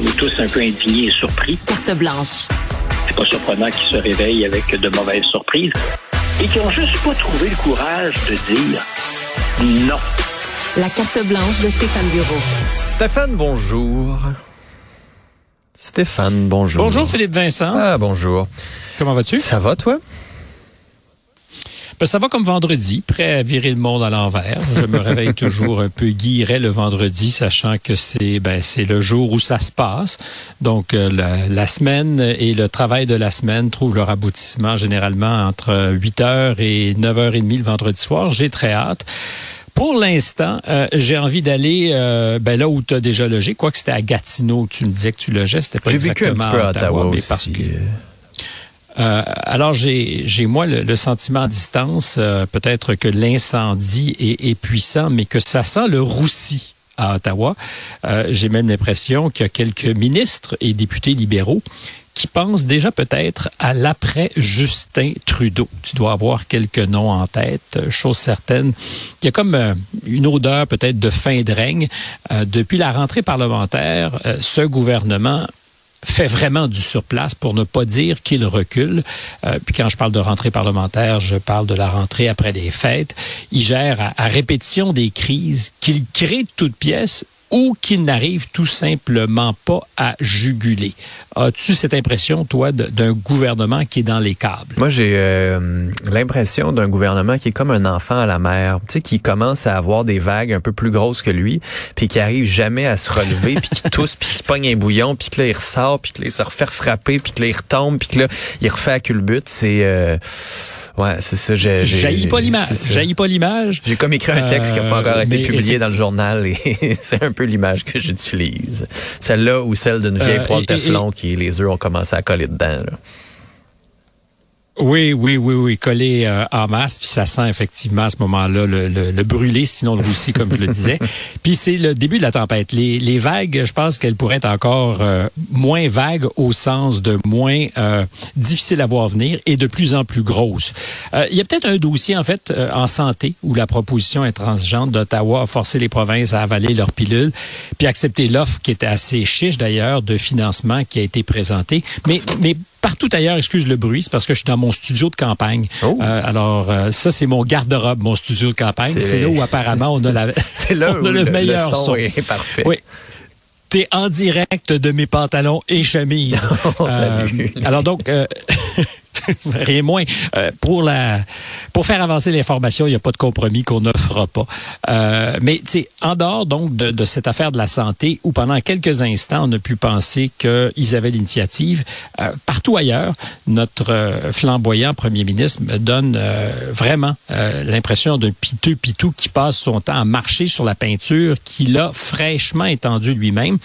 Est tous un peu indignés et surpris. Carte blanche. C'est pas surprenant qu'ils se réveillent avec de mauvaises surprises et qu'ils n'ont juste pas trouvé le courage de dire non. La carte blanche de Stéphane Bureau. Stéphane, bonjour. Stéphane, bonjour. Bonjour Philippe Vincent. Ah, bonjour. Comment vas-tu? Ça va, toi? Ben, ça va comme vendredi, prêt à virer le monde à l'envers. Je me réveille toujours un peu guilleret le vendredi, sachant que c'est ben, c'est le jour où ça se passe. Donc euh, la, la, semaine et le travail de la semaine trouvent leur aboutissement généralement entre 8h et 9h30 le vendredi soir. J'ai très hâte. Pour l'instant, euh, j'ai envie d'aller euh, ben là où tu as déjà logé, quoique c'était à Gatineau, tu me disais que tu logeais, c'était pas J'ai vécu un exactement petit peu à Ottawa, Ottawa mais aussi. parce que euh, alors j'ai moi le, sentiment à distance, euh, peut-être que l'incendie est, est puissant, mais que ça sent le roussi à Ottawa. Euh, j'ai même l'impression qu'il y a quelques ministres et députés libéraux qui pensent déjà peut-être à l'après Justin Trudeau. Tu dois avoir quelques noms en tête, chose certaine. Il y a comme une odeur peut-être de fin de règne. Depuis la rentrée parlementaire, ce gouvernement fait vraiment du surplace pour ne pas dire qu'il recule. Euh, puis quand je parle de rentrée parlementaire, je parle de la rentrée après les fêtes. Il gère à, à répétition des crises qu'il crée de toutes pièces ou qu'il n'arrive tout simplement pas à juguler. As-tu cette impression, toi, d'un gouvernement qui est dans les câbles? Moi, j'ai euh, l'impression d'un gouvernement qui est comme un enfant à la mer, tu sais, qui commence à avoir des vagues un peu plus grosses que lui, puis qui arrive jamais à se relever, puis qui tousse, puis qui pogne un bouillon, puis que là, il ressort, puis que là, il se refait frapper, puis que là, il retombe, puis que là, il refait à culbute. C'est... Euh, ouais, c'est ça. J'ai, Jaillit pas l'image. Jaillit pas l'image. J'ai comme écrit un texte qui n'a pas encore Euh, été publié dans le journal et c'est un peu l'image que j'utilise. Celle-là ou celle d'une vieille Euh, poêle et- Teflon qui les œufs ont commencé à coller dedans. là. Oui, oui, oui, oui, collé euh, en masse, puis ça sent effectivement à ce moment-là le, le, le brûlé, sinon le roussi, comme je le disais. Puis c'est le début de la tempête. Les, les vagues, je pense qu'elles pourraient être encore euh, moins vagues au sens de moins euh, difficiles à voir venir et de plus en plus grosses. Euh, il y a peut-être un dossier, en fait, euh, en santé, où la proposition intransigeante d'Ottawa a forcé les provinces à avaler leurs pilules, puis accepter l'offre qui était assez chiche d'ailleurs de financement qui a été présentée. Mais, mais partout ailleurs, excuse le bruit, c'est parce que je suis dans mon studio de campagne. Oh. Euh, alors, euh, ça, c'est mon garde-robe, mon studio de campagne. C'est- là où apparemment on a, la, C'est là on a le, meilleur son, son. est parfait. Oui. T'es en direct de mes pantalons et chemises. Oh, salut. alors donc, euh, rien moins. Euh, pour la, pour faire avancer l'information, il n'y a pas de compromis qu'on ne fera pas. Euh, mais en dehors donc de, de cette affaire de la santé, où pendant quelques instants on a pu penser qu'ils avaient l'initiative, euh, partout ailleurs, notre euh, flamboyant premier ministre donne euh, vraiment euh, l'impression d'un piteux pitou qui passe son temps à marcher sur la peinture qu'il a fraîchement étendue lui-même.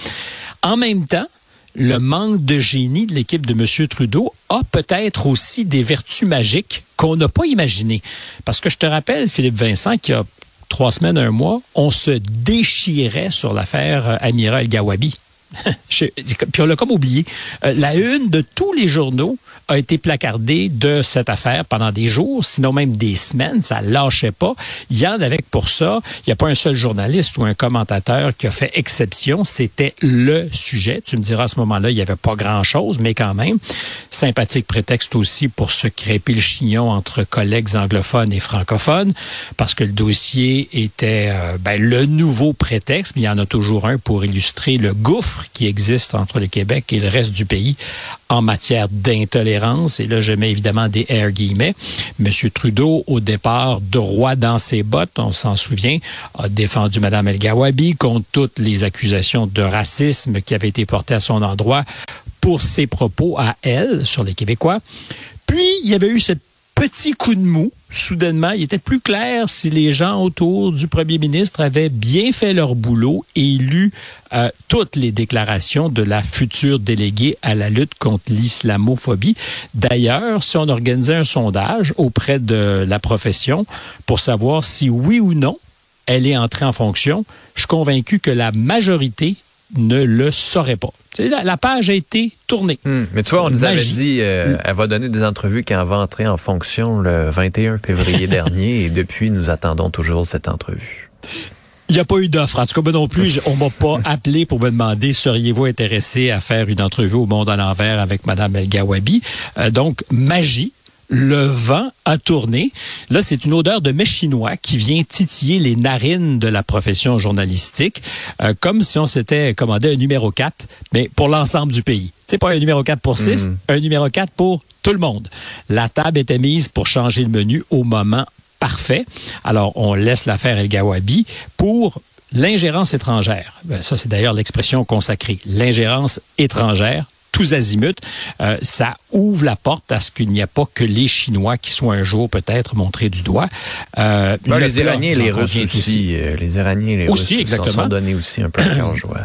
En même temps, le manque de génie de l'équipe de M. Trudeau a peut-être aussi des vertus magiques qu'on n'a pas imaginées. Parce que je te rappelle, Philippe Vincent, qu'il y a trois semaines, un mois, on se déchirait sur l'affaire euh, Amiral Gawabi. Puis on l'a comme oublié. Euh, la une de tous les journaux a été placardée de cette affaire pendant des jours, sinon même des semaines. Ça lâchait pas. Il y en avait pour ça. Il n'y a pas un seul journaliste ou un commentateur qui a fait exception. C'était le sujet. Tu me diras à ce moment-là, il n'y avait pas grand-chose, mais quand même. Sympathique prétexte aussi pour se crêper le chignon entre collègues anglophones et francophones, parce que le dossier était euh, ben, le nouveau prétexte, mais il y en a toujours un pour illustrer le gouffre qui existe entre le Québec et le reste du pays en matière d'intolérance. Et là, je mets évidemment des air guillemets. Monsieur Trudeau, au départ, droit dans ses bottes, on s'en souvient, a défendu Mme El contre toutes les accusations de racisme qui avaient été portées à son endroit pour ses propos à elle sur les Québécois. Puis, il y avait eu cette petit coup de mou. Soudainement, il était plus clair si les gens autour du premier ministre avaient bien fait leur boulot et lu euh, toutes les déclarations de la future déléguée à la lutte contre l'islamophobie. D'ailleurs, si on organisait un sondage auprès de la profession pour savoir si oui ou non elle est entrée en fonction, je suis convaincu que la majorité ne le saurait pas. La, la, page a été tournée. Hmm. Mais tu vois, on nous avait dit, euh, elle va donner des entrevues quand elle va entrer en fonction le 21 février dernier, et depuis, nous attendons toujours cette entrevue. Il n'y a pas eu d'offre. En tout cas, moi non plus, on m'a pas appelé pour me demander seriez-vous intéressé à faire une entrevue au Monde à l'envers avec Mme El Gawabi? Euh, donc, magie le vent a tourné. Là, c'est une odeur de mets chinois qui vient titiller les narines de la profession journalistique, euh, comme si on s'était commandé un numéro 4, mais pour l'ensemble du pays. C'est pas un numéro 4 pour 6, mm. un numéro 4 pour tout le monde. La table était mise pour changer le menu au moment parfait. Alors, on laisse l'affaire El Gawabi pour l'ingérence étrangère. Ben, ça, c'est d'ailleurs l'expression consacrée. L'ingérence étrangère tous azimuts, euh, ça ouvre la porte à ce qu'il n'y a pas que les Chinois qui soient un jour peut-être montrés du doigt. Euh, ben, les Iraniens et les Russes aussi. Euh, les Iraniens et les aussi, Russes exactement. sont donnés aussi un peu à joie.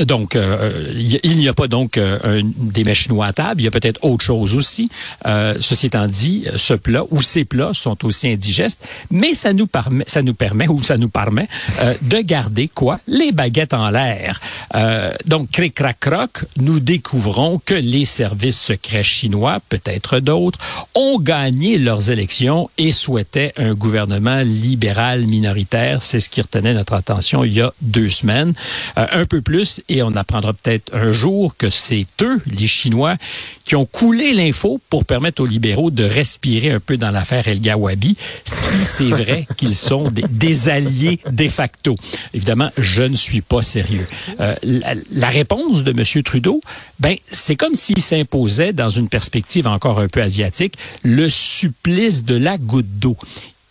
Donc, euh, il n'y a pas donc euh, un, des mets à table. Il y a peut-être autre chose aussi. Euh, ceci étant dit, ce plat ou ces plats sont aussi indigestes, mais ça nous permet, ça nous permet ou ça nous permet euh, de garder quoi Les baguettes en l'air. Euh, donc, cric crac croc, nous découvrons que les services secrets chinois, peut-être d'autres, ont gagné leurs élections et souhaitaient un gouvernement libéral minoritaire. C'est ce qui retenait notre attention il y a deux semaines. Euh, un peu plus et on apprendra peut-être un jour que c'est eux, les Chinois, qui ont coulé l'info pour permettre aux libéraux de respirer un peu dans l'affaire El Gawabi, si c'est vrai qu'ils sont des, des, alliés de facto. Évidemment, je ne suis pas sérieux. Euh, la, la, réponse de M. Trudeau, ben, c'est comme s'il s'imposait, dans une perspective encore un peu asiatique, le supplice de la goutte d'eau.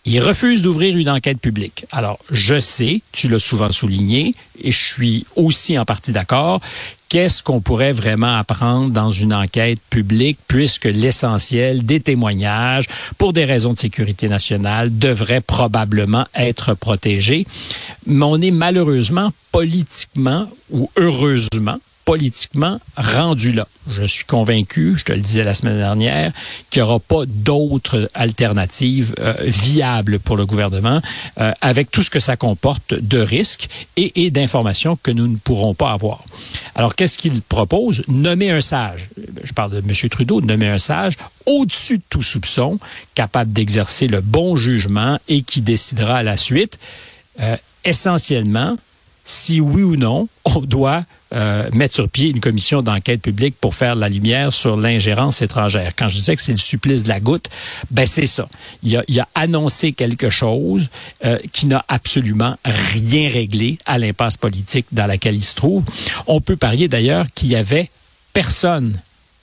Il refuse d'ouvrir une enquête publique. Alors, je sais, tu l'as souvent souligné, et je suis aussi en partie d'accord, qu'est-ce qu'on pourrait vraiment apprendre dans une enquête publique, puisque l'essentiel des témoignages, pour des raisons de sécurité nationale, devrait probablement être protégé. Mais on est malheureusement politiquement ou heureusement politiquement rendu là. Je suis convaincu, je te le disais la semaine dernière, qu'il n'y aura pas d'autres alternatives euh, viables pour le gouvernement euh, avec tout ce que ça comporte de risques et, d'informations que nous ne pourrons pas avoir. Alors, qu'est-ce qu'il propose? Nommer un sage. Je parle de M. Trudeau, nommer un sage au-dessus de tout soupçon, capable d'exercer le bon jugement et qui décidera à la suite, euh, essentiellement, si oui ou non, on doit euh, mettre sur pied une commission d'enquête publique pour faire la lumière sur l'ingérence étrangère. Quand je disais que c'est le supplice de la goutte, ben c'est ça. Il a, annoncé quelque chose euh, qui n'a absolument rien réglé à l'impasse politique dans laquelle il se trouve. On peut parier d'ailleurs qu'il y avait personne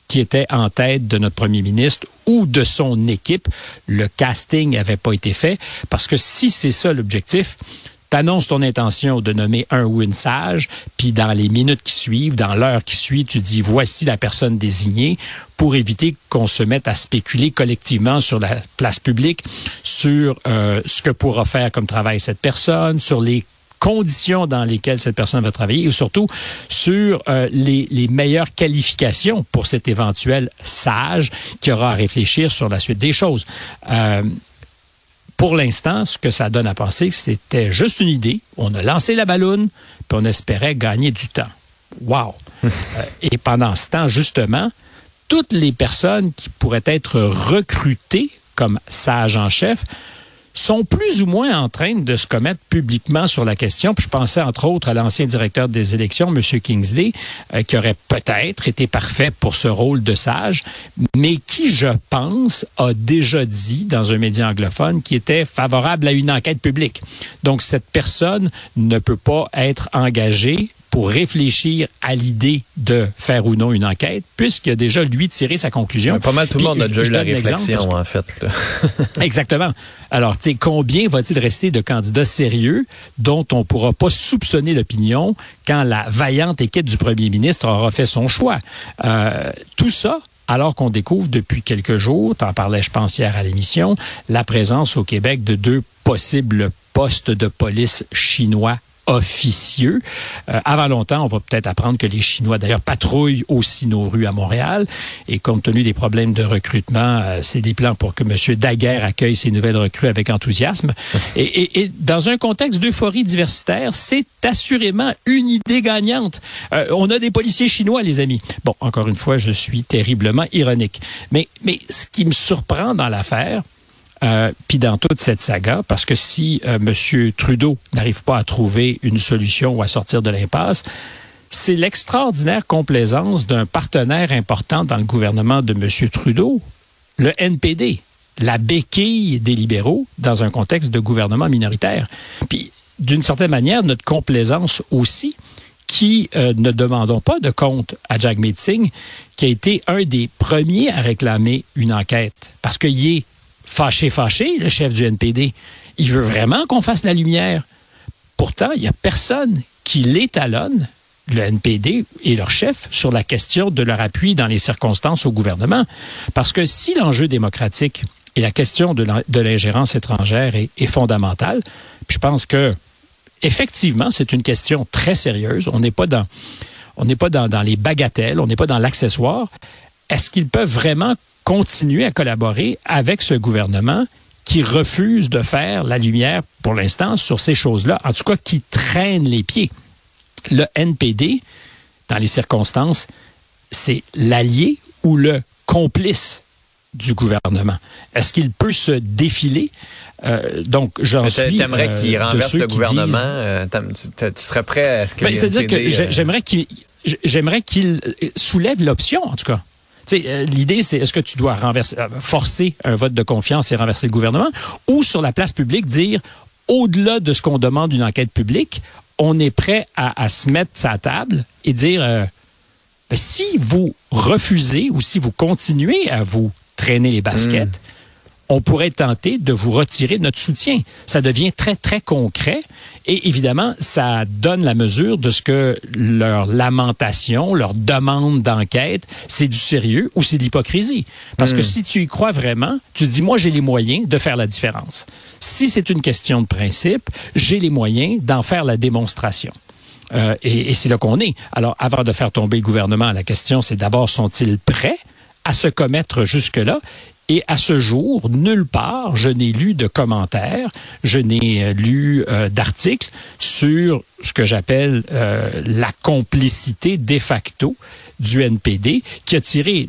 qui était en tête de notre premier ministre ou de son équipe. Le casting n'avait pas été fait parce que si c'est ça l'objectif, t'annonces ton intention de nommer un ou une sage, puis dans les minutes qui suivent, dans l'heure qui suit, tu dis voici la personne désignée pour éviter qu'on se mette à spéculer collectivement sur la place publique, sur euh, ce que pourra faire comme travail cette personne, sur les conditions dans lesquelles cette personne va travailler et surtout sur euh, les, les, meilleures qualifications pour cet éventuel sage qui aura à réfléchir sur la suite des choses. Euh, pour l'instant, ce que ça donne à penser, c'était juste une idée. On a lancé la balloune, puis on espérait gagner du temps. Wow! euh, et pendant ce temps, justement, toutes les personnes qui pourraient être recrutées comme sages en chef sont plus ou moins en train de se commettre publiquement sur la question. Puis je pensais entre autres à l'ancien directeur des élections, M. Kingsley, euh, qui aurait peut-être été parfait pour ce rôle de sage, mais qui, je pense, a déjà dit dans un média anglophone qu'il était favorable à une enquête publique. Donc cette personne ne peut pas être engagée pour réfléchir à l'idée de faire ou non une enquête, puisqu'il a déjà, lui, tiré sa conclusion. Mais pas mal tout le monde a déjà eu la réflexion, que... en fait. Exactement. Alors, tu sais, combien va-t-il rester de candidats sérieux dont on ne pourra pas soupçonner l'opinion quand la vaillante équipe du premier ministre aura fait son choix? Euh, tout ça, alors qu'on découvre depuis quelques jours, t'en parlais je pense hier à l'émission, la présence au Québec de deux possibles postes de police chinois officieux. Euh, avant longtemps, on va peut-être apprendre que les Chinois, d'ailleurs, patrouillent aussi nos rues à Montréal. Et compte tenu des problèmes de recrutement, euh, c'est des plans pour que M. Daguerre accueille ces nouvelles recrues avec enthousiasme. Et, et, et dans un contexte d'euphorie diversitaire, c'est assurément une idée gagnante. Euh, on a des policiers chinois, les amis. Bon, encore une fois, je suis terriblement ironique. Mais, mais ce qui me surprend dans l'affaire, euh, puis dans toute cette saga, parce que si euh, M. Trudeau n'arrive pas à trouver une solution ou à sortir de l'impasse, c'est l'extraordinaire complaisance d'un partenaire important dans le gouvernement de M. Trudeau, le NPD, la béquille des libéraux dans un contexte de gouvernement minoritaire. Puis, d'une certaine manière, notre complaisance aussi, qui euh, ne demandons pas de compte à Jagmeet Singh, qui a été un des premiers à réclamer une enquête, parce qu'il est fâché, fâché, le chef du NPD. Il veut vraiment qu'on fasse la lumière. Pourtant, il n'y a personne qui l'étalonne, le NPD et leur chef, sur la question de leur appui dans les circonstances au gouvernement. Parce que si l'enjeu démocratique et la question de l'ingérence étrangère est, fondamentale, puis je pense que effectivement, c'est une question très sérieuse. On n'est pas dans on n'est pas dans les bagatelles, on n'est pas dans l'accessoire. Est-ce qu'ils peuvent vraiment continuer à collaborer avec ce gouvernement qui refuse de faire la lumière pour l'instant sur ces choses-là, en tout cas qui traîne les pieds. Le NPD, dans les circonstances, c'est l'allié ou le complice du gouvernement. Est-ce qu'il peut se défiler? Euh, donc, j'en suis. T'aimerais euh, qu'il renverse le gouvernement? Disent... Euh, tu, serais prêt à ce que. Ben, C'est-à-dire que j'aimerais qu'il j'aimerais qu'il soulève l'option, en tout cas. Euh, L'idée, c'est est-ce que tu dois renverser, euh, forcer un vote de confiance et renverser le gouvernement, ou sur la place publique dire, au-delà de ce qu'on demande d'une enquête publique, on est prêt à, à se mettre à table et dire, euh, ben, si vous refusez ou si vous continuez à vous traîner les baskets, mm on pourrait tenter de vous retirer notre soutien. Ça devient très, très concret. Et évidemment, ça donne la mesure de ce que leur lamentation, leur demande d'enquête, c'est du sérieux ou c'est de l'hypocrisie. Parce mmh. que si tu y crois vraiment, tu dis, moi, j'ai les moyens de faire la différence. Si c'est une question de principe, j'ai les moyens d'en faire la démonstration. Euh, et, et c'est là qu'on est. Alors, avant de faire tomber le gouvernement, la question, c'est d'abord, sont-ils prêts à se commettre jusque-là? Et à ce jour, nulle part, je n'ai lu de commentaires, je n'ai lu euh, d'articles sur ce que j'appelle euh, la complicité de facto du NPD, qui a tiré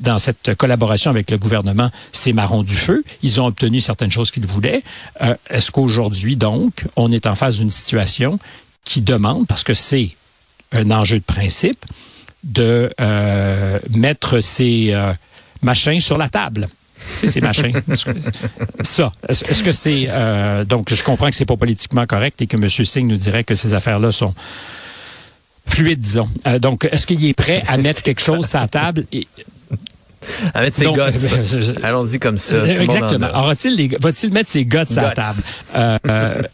dans cette collaboration avec le gouvernement ses marrons du feu. Ils ont obtenu certaines choses qu'ils voulaient. Euh, Est-ce qu'aujourd'hui, donc, on est en face d'une situation qui demande, parce que c'est un enjeu de principe, de euh, mettre ces euh, machins sur la table? Ces machins. Ça. Est-ce que c'est. Euh, donc, je comprends que c'est pas politiquement correct et que M. Singh nous dirait que ces affaires-là sont fluides, disons. Euh, donc, est-ce qu'il est prêt à mettre quelque chose sur la table et, à mettre ses Donc, guts. Allons-y comme ça. Exactement. Va-t-il va-t-il mettre ses guts, guts. à la table? Euh,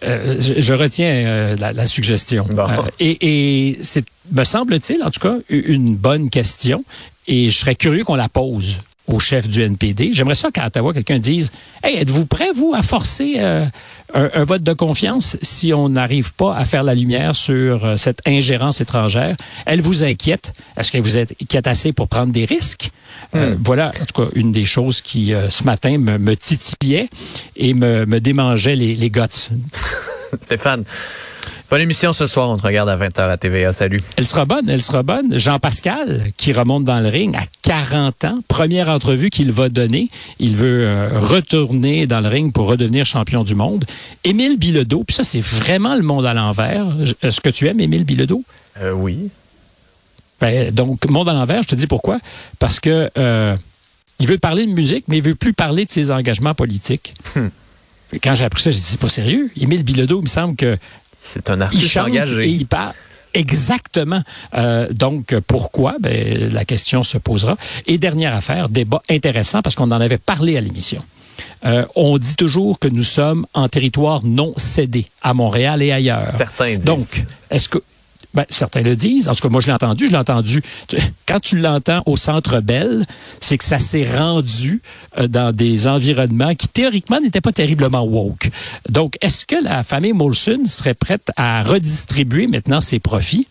euh, je, je, retiens euh, la, la, suggestion. Bon. et et c'est, me semble-t-il, en tout cas, une bonne question. Et je serais curieux qu'on la pose au chef du NPD. J'aimerais ça qu'à Ottawa, quelqu'un dise Hey, êtes-vous prêt, vous, à forcer euh, un, un, vote de confiance si on n'arrive pas à faire la lumière sur euh, cette ingérence étrangère? Elle vous inquiète? Est-ce que vous êtes inquiète assez pour prendre des risques? Mm. Euh, voilà, en tout cas, une des choses qui, ce matin, me, me, titillait et me, me démangeait les, les guts. Stéphane. Bonne émission ce soir. On te regarde à 20h à TVA. Salut. Elle sera bonne, elle sera bonne. Jean-Pascal, qui remonte dans le ring à 40 ans. Première entrevue qu'il va donner. Il veut euh, retourner dans le ring pour redevenir champion du monde. Émile Bilodeau. Puis ça, c'est vraiment le monde à l'envers. Est-ce que tu aimes Émile Bilodeau? Euh, oui. Ben, donc, monde à l'envers, je te dis pourquoi. Parce que euh, il veut parler de musique, mais il veut plus parler de ses engagements politiques. Hmm. Quand j'ai appris ça, je dis, c'est pas sérieux. Émile Bilodeau, il me semble que c'est un artiste engagé. Et il parle. Exactement. Euh, donc, pourquoi? Ben, la question se posera. Et dernière affaire, débat intéressant parce qu'on en avait parlé à l'émission. Euh, on dit toujours que nous sommes en territoire non cédé à Montréal et ailleurs. Certains disent. Donc, est-ce que Ben, certains le disent. En tout cas, moi, je l'ai entendu. Je l'ai entendu. Quand tu l'entends au Centre Bell, c'est que ça s'est rendu euh, dans des environnements qui, théoriquement, n'étaient pas terriblement woke. Donc, est-ce que la famille Molson serait prête à redistribuer maintenant ses profits?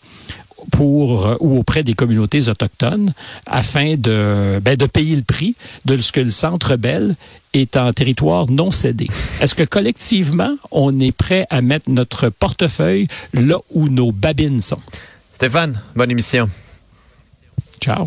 Pour euh, ou auprès des communautés autochtones afin de, ben, de payer le prix de ce que le Centre Bell est en territoire non cédé. Est-ce que collectivement, on est prêt à mettre notre portefeuille là où nos babines sont? Stéphane, bonne émission. Ciao.